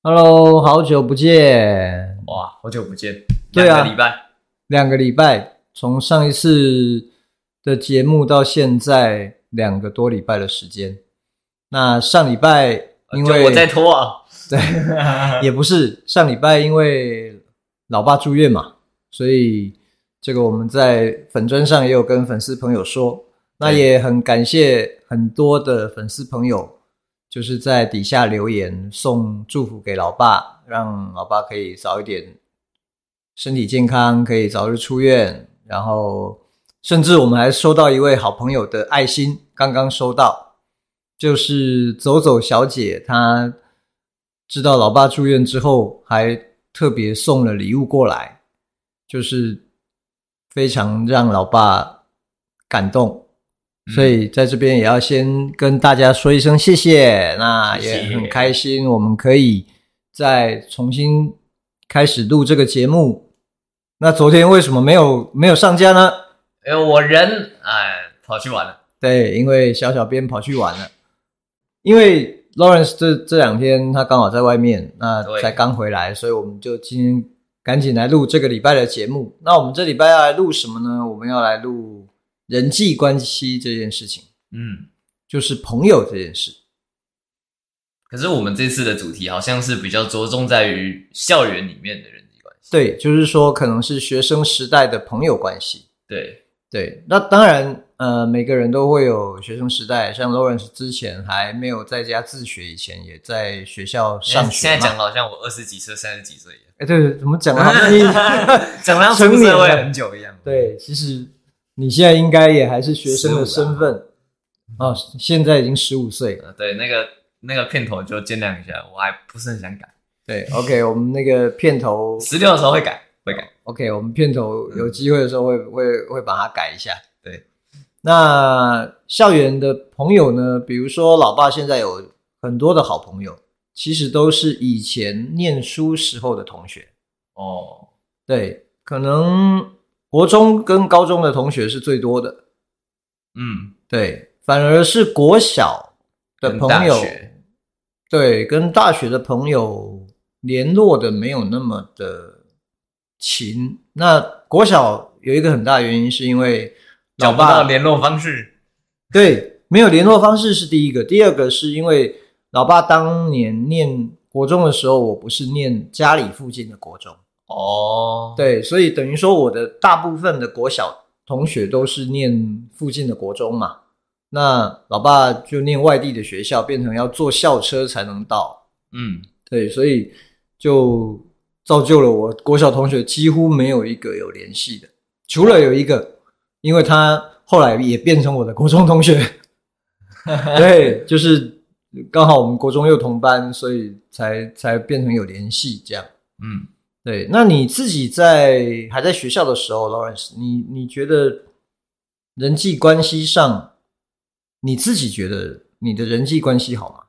Hello，好久不见！哇，好久不见！对啊，两个礼拜，两个礼拜，从上一次的节目到现在。两个多礼拜的时间，那上礼拜因为我在拖啊，对，也不是上礼拜因为老爸住院嘛，所以这个我们在粉砖上也有跟粉丝朋友说，那也很感谢很多的粉丝朋友，就是在底下留言送祝福给老爸，让老爸可以早一点身体健康，可以早日出院，然后。甚至我们还收到一位好朋友的爱心，刚刚收到，就是走走小姐，她知道老爸住院之后，还特别送了礼物过来，就是非常让老爸感动，所以在这边也要先跟大家说一声谢谢，那也很开心，我们可以再重新开始录这个节目。那昨天为什么没有没有上架呢？因为我人哎跑去玩了，对，因为小小编跑去玩了。因为 Lawrence 这这两天他刚好在外面，那才刚回来，所以我们就今天赶紧来录这个礼拜的节目。那我们这礼拜要来录什么呢？我们要来录人际关系这件事情，嗯，就是朋友这件事。可是我们这次的主题好像是比较着重在于校园里面的人际关系，对，就是说可能是学生时代的朋友关系，对。对，那当然，呃，每个人都会有学生时代。像 Lawrence 之前还没有在家自学以前，也在学校上学。现在讲的好像我二十几岁、三十几岁一样。哎，对，怎么讲的好像你讲了成社会很久一样。对，其实你现在应该也还是学生的身份。啊、哦，现在已经十五岁了。对，那个那个片头就见谅一下，我还不是很想改。对，OK，我们那个片头十六的时候会改。会改，OK，我们片头有机会的时候会、嗯、会会把它改一下。对，那校园的朋友呢？比如说，老爸现在有很多的好朋友，其实都是以前念书时候的同学。哦，对，可能国中跟高中的同学是最多的。嗯，对，反而是国小的朋友，对，跟大学的朋友联络的没有那么的。勤，那国小有一个很大的原因，是因为找不到联络方式。对，没有联络方式是第一个。第二个是因为老爸当年念国中的时候，我不是念家里附近的国中。哦，对，所以等于说我的大部分的国小同学都是念附近的国中嘛。那老爸就念外地的学校，变成要坐校车才能到。嗯，对，所以就。造就了我国小同学几乎没有一个有联系的，除了有一个，因为他后来也变成我的国中同学，对，就是刚好我们国中又同班，所以才才变成有联系这样。嗯，对。那你自己在还在学校的时候，Lawrence，你你觉得人际关系上，你自己觉得你的人际关系好吗？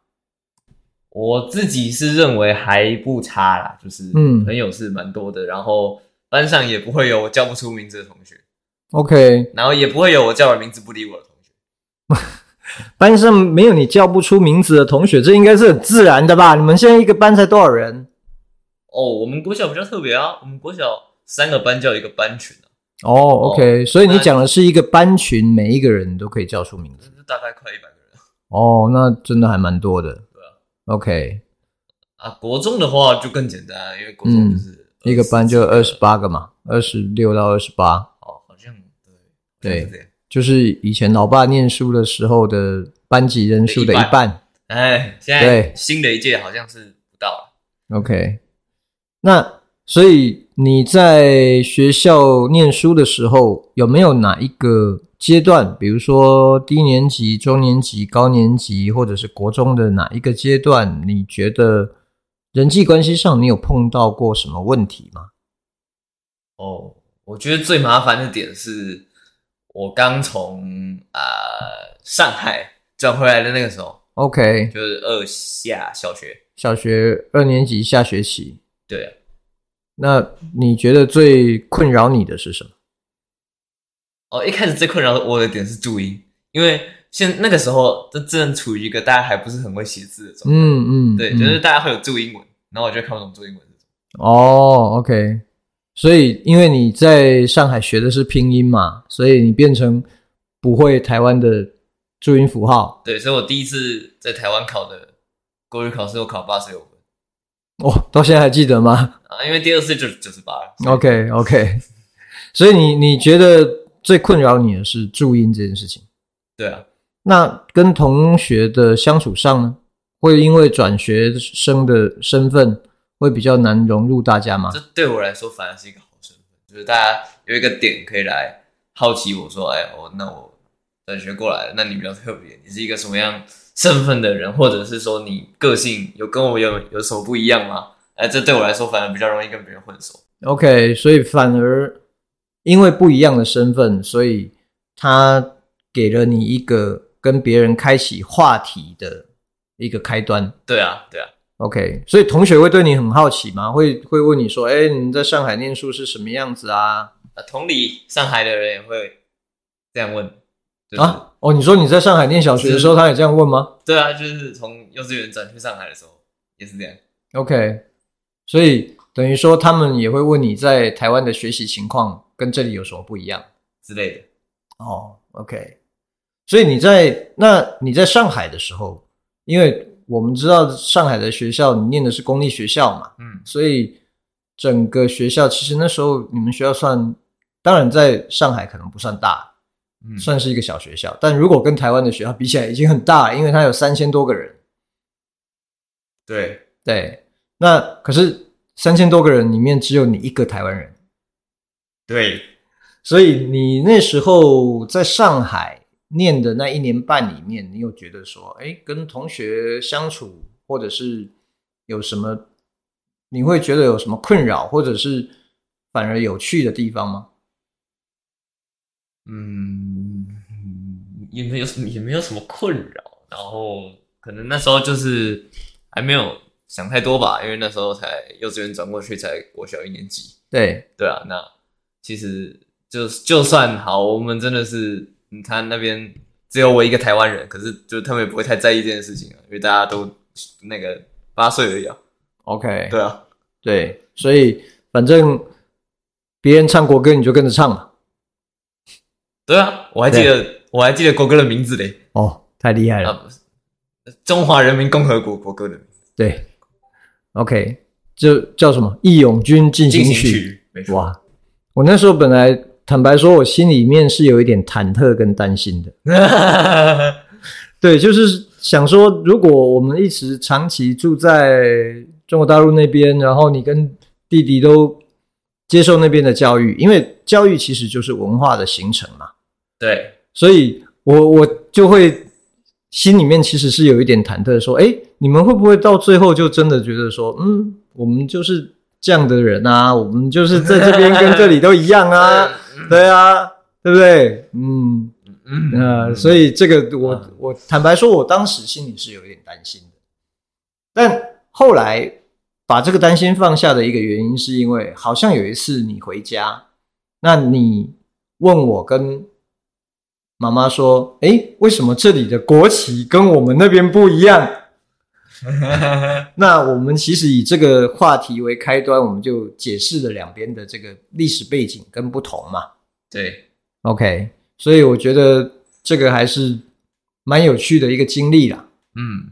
我自己是认为还不差啦，就是嗯，朋友是蛮多的，嗯，然后班上也不会有我叫不出名字的同学，OK，然后也不会有我叫了名字不理我的同学。班上没有你叫不出名字的同学，这应该是很自然的吧？你们现在一个班才多少人？哦，我们国小比较特别啊，我们国小三个班叫一个班群啊。哦，OK，哦，所以你讲的是一个班群，每一个人都可以叫出名字，大概快一百个人。哦，那真的还蛮多的。对啊 OK，啊，国中的话就更简单，因为国中就是、嗯、一个班就二十八个嘛，二十六到二十八。哦，好像对对，就是以前老爸念书的时候的班级人数的一半。一半哎，现在新的一届好像是不到了。OK，那所以你在学校念书的时候，有没有哪一个阶段，比如说低年级、中年级、高年级，或者是国中的哪一个阶段，你觉得人际关系上你有碰到过什么问题吗？哦，我觉得最麻烦的点是我刚从啊上海转回来的那个时候，OK，就是二下小学，小学二年级下学期，对啊。那你觉得最困扰你的是什么？哦，一开始最困扰我的点是注音，因为现那个时候这正处于一个大家还不是很会写字的状态。嗯嗯，对，就是大家会有注音文，然后我就看不懂注音文这种。哦，OK，所以因为你在上海学的是拼音嘛，所以你变成不会台湾的注音符号。对，所以我第一次在台湾考的国语考试，我考八十六分。哦，到现在还记得吗？啊，因为第二次就九十八了。OK OK，所以你你觉得最困扰你的是注音这件事情？对啊。那跟同学的相处上呢，会因为转学生的身份会比较难融入大家吗？这对我来说反而是一个好身份，就是大家有一个点可以来好奇我说，哎，我那我转学过来了，那你比较特别，你是一个什么样身份的人，或者是说你个性有跟我有有什么不一样吗？哎，这对我来说反而比较容易跟别人混熟。OK，所以反而因为不一样的身份，所以他给了你一个跟别人开启话题的一个开端。对啊，对啊。OK，所以同学会对你很好奇吗？会会问你说：“哎，你在上海念书是什么样子啊？”啊，同理，上海的人也会这样问。就是、啊哦，你说你在上海念小学的时候，他也这样问吗？对啊，就是从幼稚园转去上海的时候也是这样。OK，所以等于说他们也会问你在台湾的学习情况跟这里有什么不一样之类的。哦，OK，所以你在那你在上海的时候，因为我们知道上海的学校你念的是公立学校嘛，嗯，所以整个学校其实那时候你们学校算，当然在上海可能不算大。嗯，算是一个小学校，但如果跟台湾的学校比起来，已经很大了，因为它有三千多个人。对对，那可是三千多个人里面只有你一个台湾人。对，所以你那时候在上海念的那一年半里面，你有觉得说，哎，跟同学相处，或者是有什么，你会觉得有什么困扰，或者是反而有趣的地方吗？嗯，也没有什么，也没有什么困扰。然后可能那时候就是还没有想太多吧，因为那时候才幼稚园转过去，才国小一年级。对对啊，那其实就就算好，我们真的是，你看那边只有我一个台湾人，可是就他们也不会太在意这件事情啊，因为大家都那个八岁而已啊。OK，对啊，对，所以反正别人唱国歌你就跟着唱嘛。对啊，我还记得，我还记得国歌的名字嘞。哦，太厉害了！啊、中华人民共和国国歌的名字。对，OK，就叫什么《义勇军进行曲》。哇，我那时候本来坦白说，我心里面是有一点忐忑跟担心的。对，就是想说，如果我们一直长期住在中国大陆那边，然后你跟弟弟都接受那边的教育，因为教育其实就是文化的形成嘛。对，所以我我就会心里面其实是有一点忐忑，说，哎，你们会不会到最后就真的觉得说，嗯，我们就是这样的人啊，我们就是在这边跟这里都一样啊，对啊，对不对？嗯。嗯。呃，所以这个我我坦白说，我当时心里是有一点担心的，但后来把这个担心放下的一个原因，是因为好像有一次你回家，那你问我跟。妈妈说：“诶，为什么这里的国旗跟我们那边不一样？” 那我们其实以这个话题为开端，我们就解释了两边的这个历史背景跟不同嘛。对，OK，所以我觉得这个还是蛮有趣的一个经历啦。嗯，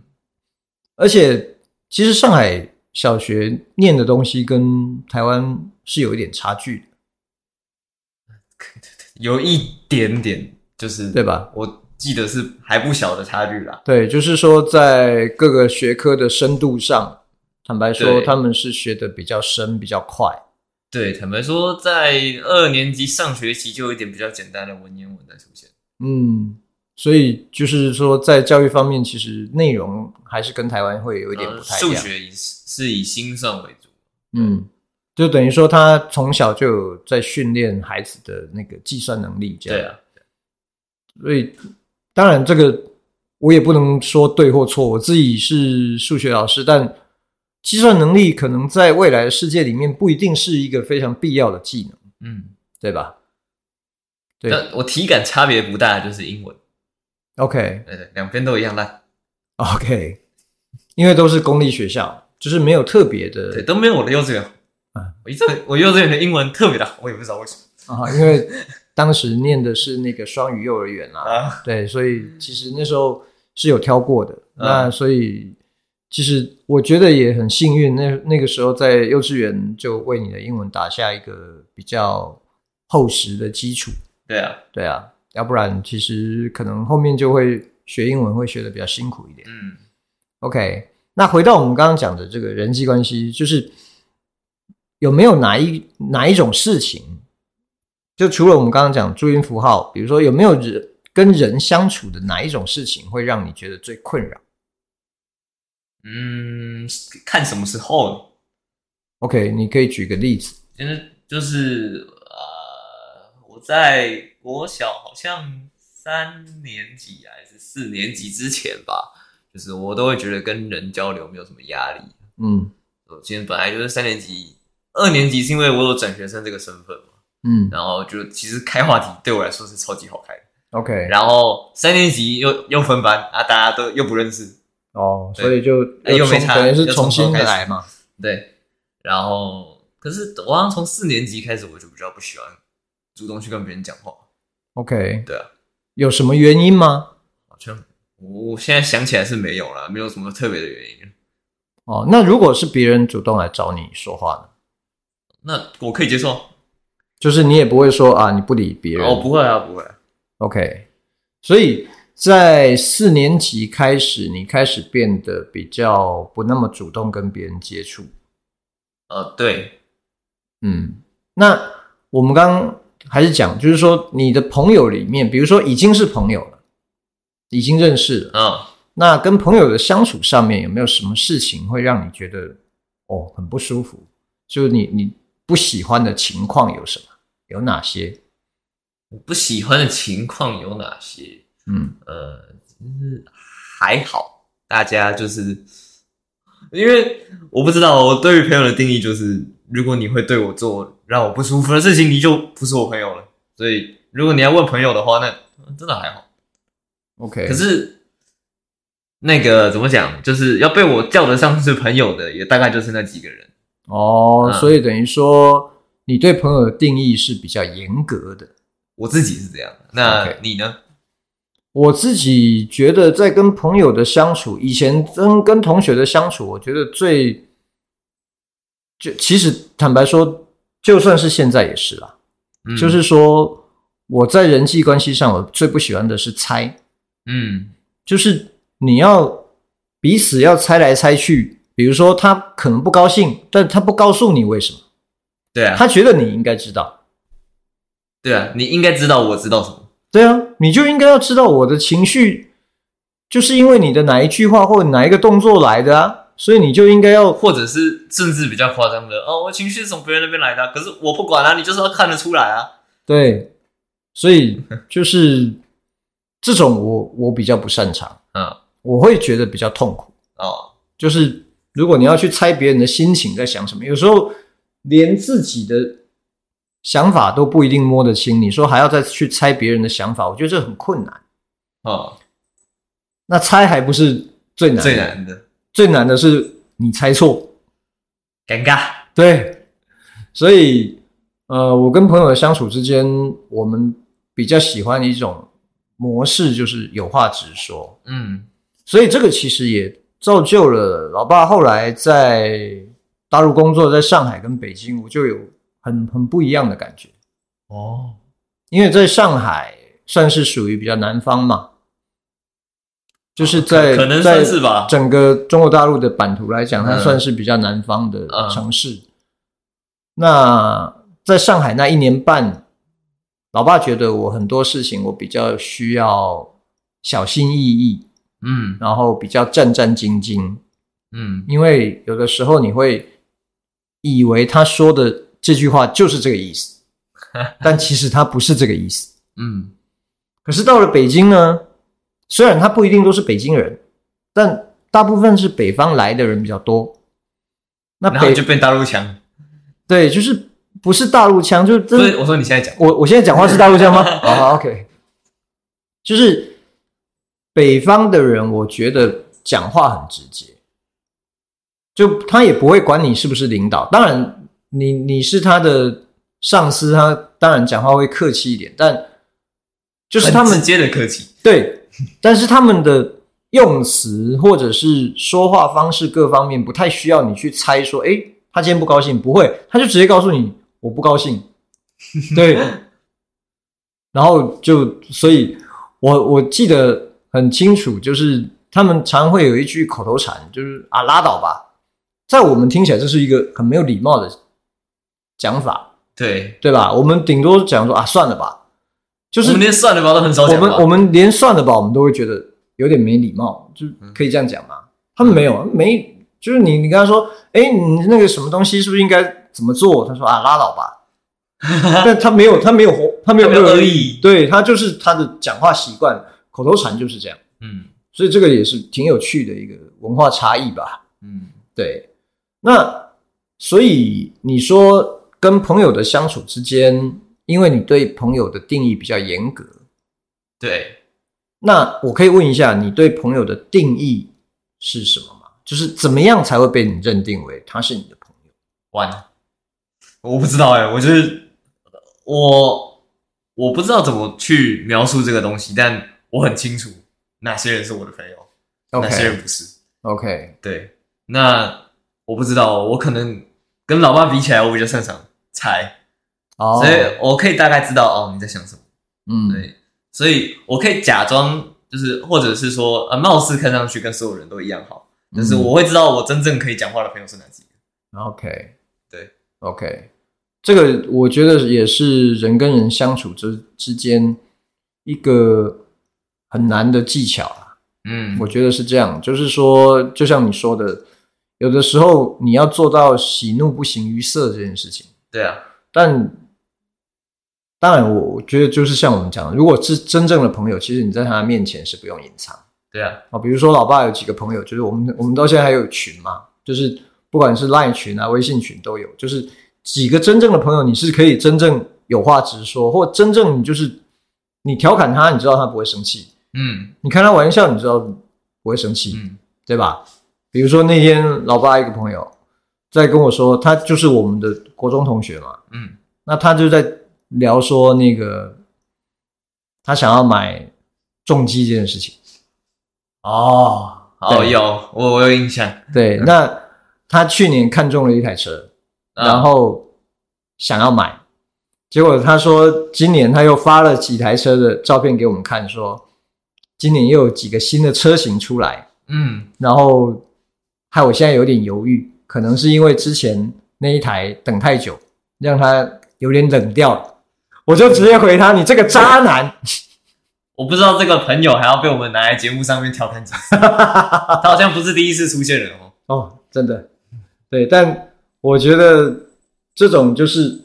而且其实上海小学念的东西跟台湾是有一点差距的，有一点点。就是对吧？我记得是还不小的差距啦。对，就是说在各个学科的深度上，坦白说，他们是学的比较深，比较快。对，坦白说，在二年级上学期就有一点比较简单的文言文在出现。嗯，所以就是说，在教育方面，其实内容还是跟台湾会有一点不太一样。数学以是以心算为主。嗯，就等于说他从小就有在训练孩子的那个计算能力，这样。对啊。所以，当然这个我也不能说对或错。我自己是数学老师，但计算能力可能在未来的世界里面不一定是一个非常必要的技能。嗯，对吧？对，但我体感差别不大，就是英文。OK，对对，两边都一样烂。OK，因为都是公立学校，就是没有特别的，对，都没有我的幼稚园。啊，我幼我幼稚园的英文特别的，我也不知道为什么啊，因为。当时念的是那个双语幼儿园啊，对，所以其实那时候是有挑过的。那所以其实我觉得也很幸运，那那个时候在幼稚园就为你的英文打下一个比较厚实的基础。对啊，对啊，要不然其实可能后面就会学英文会学的比较辛苦一点。嗯，OK，那回到我们刚刚讲的这个人际关系，就是有没有哪一哪一种事情？就除了我们刚刚讲注音符号，比如说有没有人跟人相处的哪一种事情会让你觉得最困扰？嗯，看什么时候。OK，你可以举个例子。就是就是呃，我在国小好像三年级还是四年级之前吧，就是我都会觉得跟人交流没有什么压力。嗯，我今天本来就是三年级，二年级是因为我有转学生这个身份嘛。嗯，然后就其实开话题对我来说是超级好开的。OK，然后三年级又又分班啊，大家都又不认识哦，所以就又没差，等于是重新来嘛。对，然后可是我好像从四年级开始，我就比较不喜欢主动去跟别人讲话。OK，对啊，有什么原因吗？好像我现在想起来是没有了，没有什么特别的原因。哦，那如果是别人主动来找你说话呢？那我可以接受。就是你也不会说啊，你不理别人哦，不会啊，不会。OK，所以在四年级开始，你开始变得比较不那么主动跟别人接触。呃，对，嗯，那我们刚刚还是讲，就是说你的朋友里面，比如说已经是朋友了，已经认识了，嗯，那跟朋友的相处上面有没有什么事情会让你觉得哦很不舒服？就是你你。不喜欢的情况有什么？有哪些？我不喜欢的情况有哪些？嗯，呃，还好，大家就是因为我不知道，我对于朋友的定义就是，如果你会对我做让我不舒服的事情，你就不是我朋友了。所以，如果你要问朋友的话，那真的还好。OK，可是那个怎么讲，就是要被我叫得上是朋友的，也大概就是那几个人。哦，所以等于说，你对朋友的定义是比较严格的。我自己是这样，那你呢？我自己觉得，在跟朋友的相处，以前跟跟同学的相处，我觉得最就其实坦白说，就算是现在也是啦。嗯，就是说，我在人际关系上，我最不喜欢的是猜。嗯，就是你要彼此要猜来猜去。比如说，他可能不高兴，但他不告诉你为什么。对啊，他觉得你应该知道。对啊，你应该知道我知道什么。对啊，你就应该要知道我的情绪，就是因为你的哪一句话或者哪一个动作来的啊，所以你就应该要，或者是甚至比较夸张的哦，我情绪是从别人那边来的啊，可是我不管啊，你就是要看得出来啊。对，所以就是这种我我比较不擅长，嗯，我会觉得比较痛苦哦，就是。如果你要去猜别人的心情在想什么，有时候连自己的想法都不一定摸得清，你说还要再去猜别人的想法，我觉得这很困难。哦，那猜还不是最难的，最难的，最难的是你猜错，尴尬。对，所以呃，我跟朋友的相处之间，我们比较喜欢一种模式，就是有话直说。嗯，所以这个其实也。造就了老爸后来在大陆工作，在上海跟北京，我就有很很不一样的感觉哦。因为在上海算是属于比较南方嘛，就是在可能算是吧。整个中国大陆的版图来讲，它算是比较南方的城市。嗯嗯、那在上海那一年半，老爸觉得我很多事情我比较需要小心翼翼，嗯，然后比较战战兢兢，嗯，因为有的时候你会以为他说的这句话就是这个意思，但其实他不是这个意思，嗯。可是到了北京呢，虽然他不一定都是北京人，但大部分是北方来的人比较多，那北就变大陆腔，对，就是。不是大陆腔，就是。我说你现在讲，我我现在讲话是大陆腔吗？好，OK，就是北方的人，我觉得讲话很直接，就他也不会管你是不是领导。当然你，你你是他的上司，他当然讲话会客气一点，但就是他们直接的客气，对。但是他们的用词或者是说话方式各方面，不太需要你去猜说，诶，他今天不高兴，不会，他就直接告诉你。我不高兴，对，然后就，所以我我记得很清楚，就是他们常会有一句口头禅，就是啊拉倒吧，在我们听起来这是一个很没有礼貌的讲法，对对吧？我们顶多讲说啊算了吧，就是我们连算了吧都很少讲，我们我们连算了吧，我们都会觉得有点没礼貌，就可以这样讲吗？嗯、他们没有，没，就是你你跟他说，哎，你那个什么东西是不是应该？怎么做？他说啊，拉倒吧。但他没有，他没有，他没有恶意。对，他就是他的讲话习惯，口头禅就是这样。嗯，所以这个也是挺有趣的一个文化差异吧。嗯，对。那所以你说跟朋友的相处之间，因为你对朋友的定义比较严格。对。那我可以问一下，你对朋友的定义是什么吗？就是怎么样才会被你认定为他是你的朋友？完了。我不知道哎、欸，我就是我，我不知道怎么去描述这个东西，但我很清楚哪些人是我的朋友哪些人不是。OK，对，那我不知道，我可能跟老爸比起来，我比较擅长猜，哦，所以我可以大概知道哦你在想什么，嗯，对，所以我可以假装就是，或者是说，呃，貌似看上去跟所有人都一样好，但是我会知道我真正可以讲话的朋友是哪几个。OK，对，OK。这个我觉得也是人跟人相处之之间一个很难的技巧啊。嗯，我觉得是这样，就是说，就像你说的，有的时候你要做到喜怒不形于色这件事情。对啊，但当然，我我觉得就是像我们讲的，如果是真正的朋友，其实你在他面前是不用隐藏。对啊，啊，比如说老爸有几个朋友，就是我们我们到现在还有群嘛，就是不管是 Line 群啊、微信群都有，就是。几个真正的朋友，你是可以真正有话直说，或真正你就是你调侃他，你知道他不会生气，嗯，你开他玩笑，你知道不会生气，嗯，对吧？比如说那天老爸一个朋友在跟我说，他就是我们的国中同学嘛，嗯，那他就在聊说那个他想要买重机这件事情，哦，哦，有我我有印象，对，那他去年看中了一台车。然后想要买，结果他说今年他又发了几台车的照片给我们看，说今年又有几个新的车型出来，嗯，然后害我现在有点犹豫，可能是因为之前那一台等太久，让它有点冷掉了。我就直接回他：“你这个渣男！” 我不知道这个朋友还要被我们拿来节目上面调侃几次，他好像不是第一次出现了哦。哦，真的，对，但。我觉得这种就是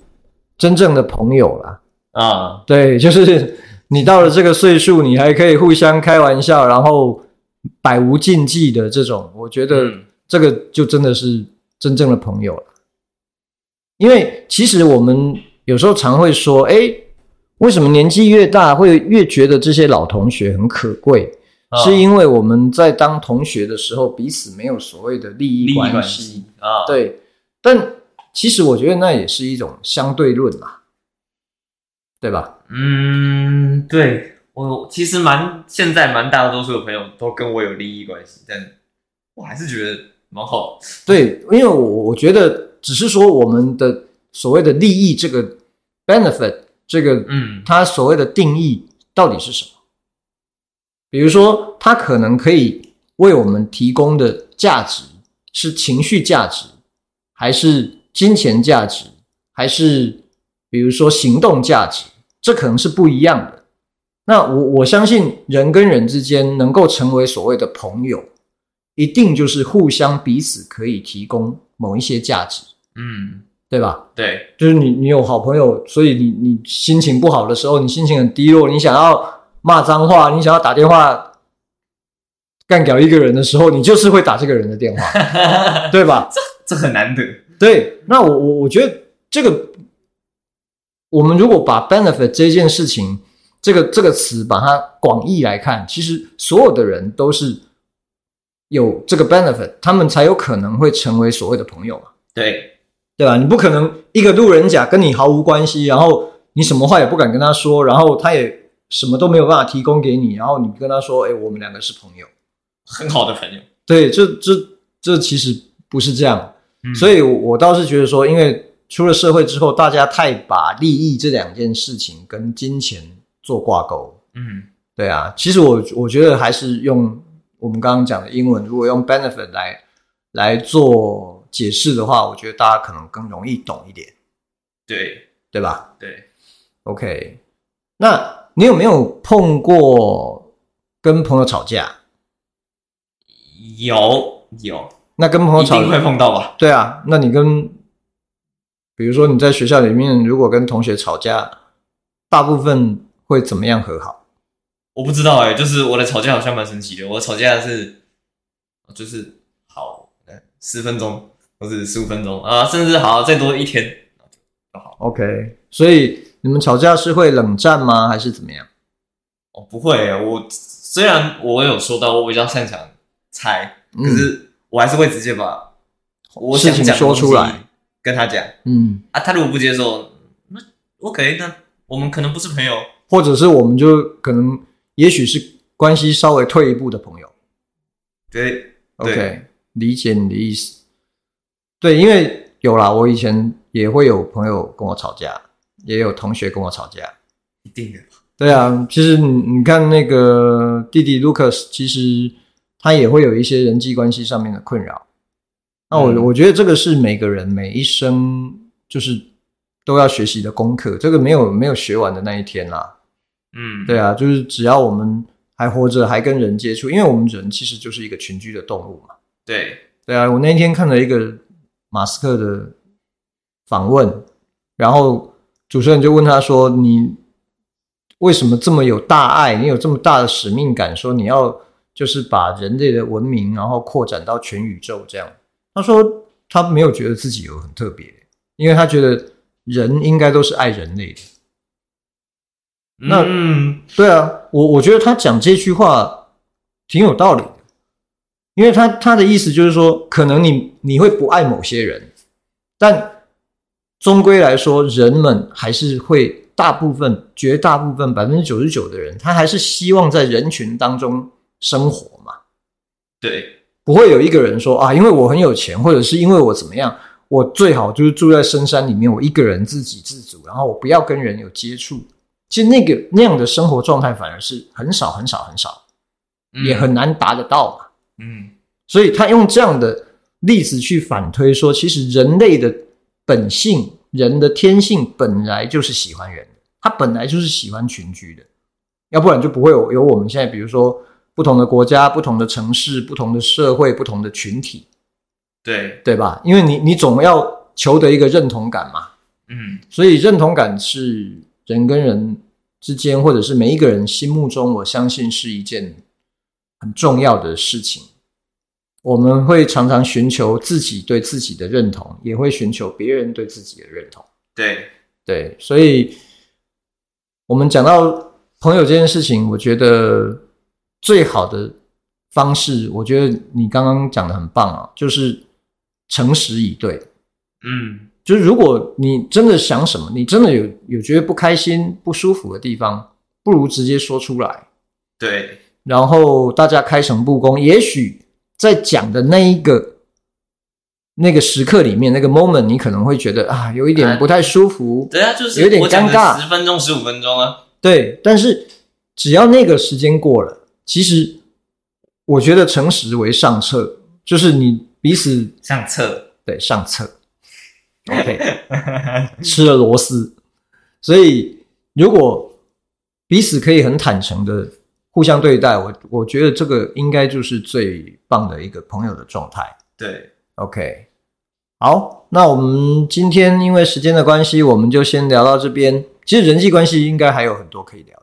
真正的朋友啦，啊，对，就是你到了这个岁数，你还可以互相开玩笑，然后百无禁忌的这种，我觉得这个就真的是真正的朋友了。因为其实我们有时候常会说，哎，为什么年纪越大会越觉得这些老同学很可贵？是因为我们在当同学的时候，彼此没有所谓的利益关系啊，对。但其实我觉得那也是一种相对论嘛，对吧？嗯，对，我其实蛮现在蛮大多数的朋友都跟我有利益关系，但我还是觉得蛮好。对，因为我我觉得只是说我们的所谓的利益这个 benefit 这个，嗯，它所谓的定义到底是什么？比如说，它可能可以为我们提供的价值是情绪价值，还是金钱价值，还是比如说行动价值，这可能是不一样的。那我我相信人跟人之间能够成为所谓的朋友，一定就是互相彼此可以提供某一些价值，嗯，对吧？对，就是你你有好朋友，所以你你心情不好的时候，你心情很低落，你想要骂脏话，你想要打电话干掉一个人的时候，你就是会打这个人的电话，对吧？这这很难得。对，那我我我觉得这个，我们如果把 benefit 这件事情。这个这个词，把它广义来看，其实所有的人都是有这个 benefit，他们才有可能会成为所谓的朋友嘛。对，对吧？你不可能一个路人甲跟你毫无关系，然后你什么话也不敢跟他说，然后他也什么都没有办法提供给你，然后你跟他说：“哎，我们两个是朋友，很好的朋友。”对，这这这其实不是这样。嗯，所以我倒是觉得说，因为出了社会之后，大家太把利益这两件事情跟金钱。做挂钩，嗯，对啊，其实我我觉得还是用我们刚刚讲的英文，如果用 benefit 来来做解释的话，我觉得大家可能更容易懂一点，对对吧？对，OK，那你有没有碰过跟朋友吵架？有有，那跟朋友吵架一定会碰到吧？对啊，那你跟比如说你在学校里面，如果跟同学吵架，大部分。会怎么样和好？我不知道哎、欸，就是我的吵架好像蛮神奇的。我吵架是，就是好，十分钟或者十五分钟啊，甚至好再多一天就好。OK，所以你们吵架是会冷战吗？还是怎么样？哦，不会、欸，我虽然我有说到我比较擅长猜，可是我还是会直接把我想讲说出来跟他讲。嗯啊，他如果不接受，那 OK，那我们可能不是朋友。或者是我们就可能，也许是关系稍微退一步的朋友。对，OK，理解你的意思。对，因为有啦，我以前也会有朋友跟我吵架，也有同学跟我吵架。一定的。对啊，其实你你看那个弟弟 Lucas，其实他也会有一些人际关系上面的困扰。那我、嗯、我觉得这个是每个人每一生就是都要学习的功课，这个没有没有学完的那一天啦。嗯，对啊，就是只要我们还活着，还跟人接触，因为我们人其实就是一个群居的动物嘛。对，对啊，我那天看了一个马斯克的访问，然后主持人就问他说：“你为什么这么有大爱？你有这么大的使命感，说你要就是把人类的文明，然后扩展到全宇宙这样？”他说他没有觉得自己有很特别，因为他觉得人应该都是爱人类的。那嗯，对啊，我我觉得他讲这句话挺有道理的，因为他他的意思就是说，可能你你会不爱某些人，但终归来说，人们还是会大部分、绝大部分、百分之九十九的人，他还是希望在人群当中生活嘛。对，不会有一个人说啊，因为我很有钱，或者是因为我怎么样，我最好就是住在深山里面，我一个人自给自足，然后我不要跟人有接触。其实那个那样的生活状态反而是很少很少很少，嗯、也很难达得到嘛。嗯，所以他用这样的例子去反推说，其实人类的本性、人的天性本来就是喜欢人的，他本来就是喜欢群居的，要不然就不会有有我们现在比如说不同的国家、不同的城市、不同的社会、不同的群体，对对吧？因为你你总要求得一个认同感嘛。嗯，所以认同感是。人跟人之间，或者是每一个人心目中，我相信是一件很重要的事情。我们会常常寻求自己对自己的认同，也会寻求别人对自己的认同。对对，所以我们讲到朋友这件事情，我觉得最好的方式，我觉得你刚刚讲的很棒啊，就是诚实以对。嗯。就是如果你真的想什么，你真的有有觉得不开心、不舒服的地方，不如直接说出来。对，然后大家开诚布公。也许在讲的那一个那个时刻里面，那个 moment，你可能会觉得啊，有一点不太舒服。对啊，就是有点尴尬。十分钟、十五分钟啊。对，但是只要那个时间过了，其实我觉得诚实为上策，就是你彼此上策，对，上策。OK，吃了螺丝，所以如果彼此可以很坦诚的互相对待，我我觉得这个应该就是最棒的一个朋友的状态。对，OK，好，那我们今天因为时间的关系，我们就先聊到这边。其实人际关系应该还有很多可以聊的，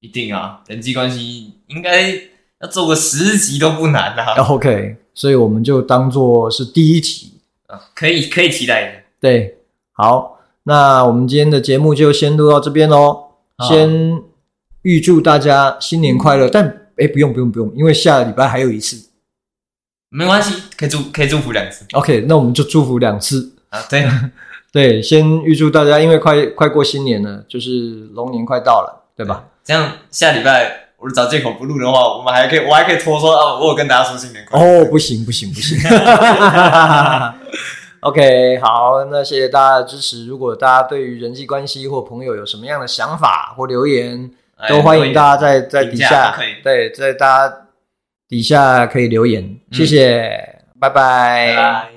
一定啊，人际关系应该要做个十集都不难啊。OK，所以我们就当做是第一集。啊，可以可以期待的。对，好，那我们今天的节目就先录到这边喽。哦、先预祝大家新年快乐，嗯、但诶不用不用不用，因为下个礼拜还有一次，没关系，可以祝可以祝福两次。OK，那我们就祝福两次啊。对 对，先预祝大家，因为快快过新年了，就是龙年快到了，对吧？这样下礼拜我找借口不录的话，我们还可以，我还可以拖说啊，我有跟大家说新年快乐。哦，不行不行不行。OK，好，那谢谢大家的支持。如果大家对于人际关系或朋友有什么样的想法或留言，哎、都欢迎大家在在底下，对，在大家底下可以留言。嗯、谢谢，拜拜。拜拜。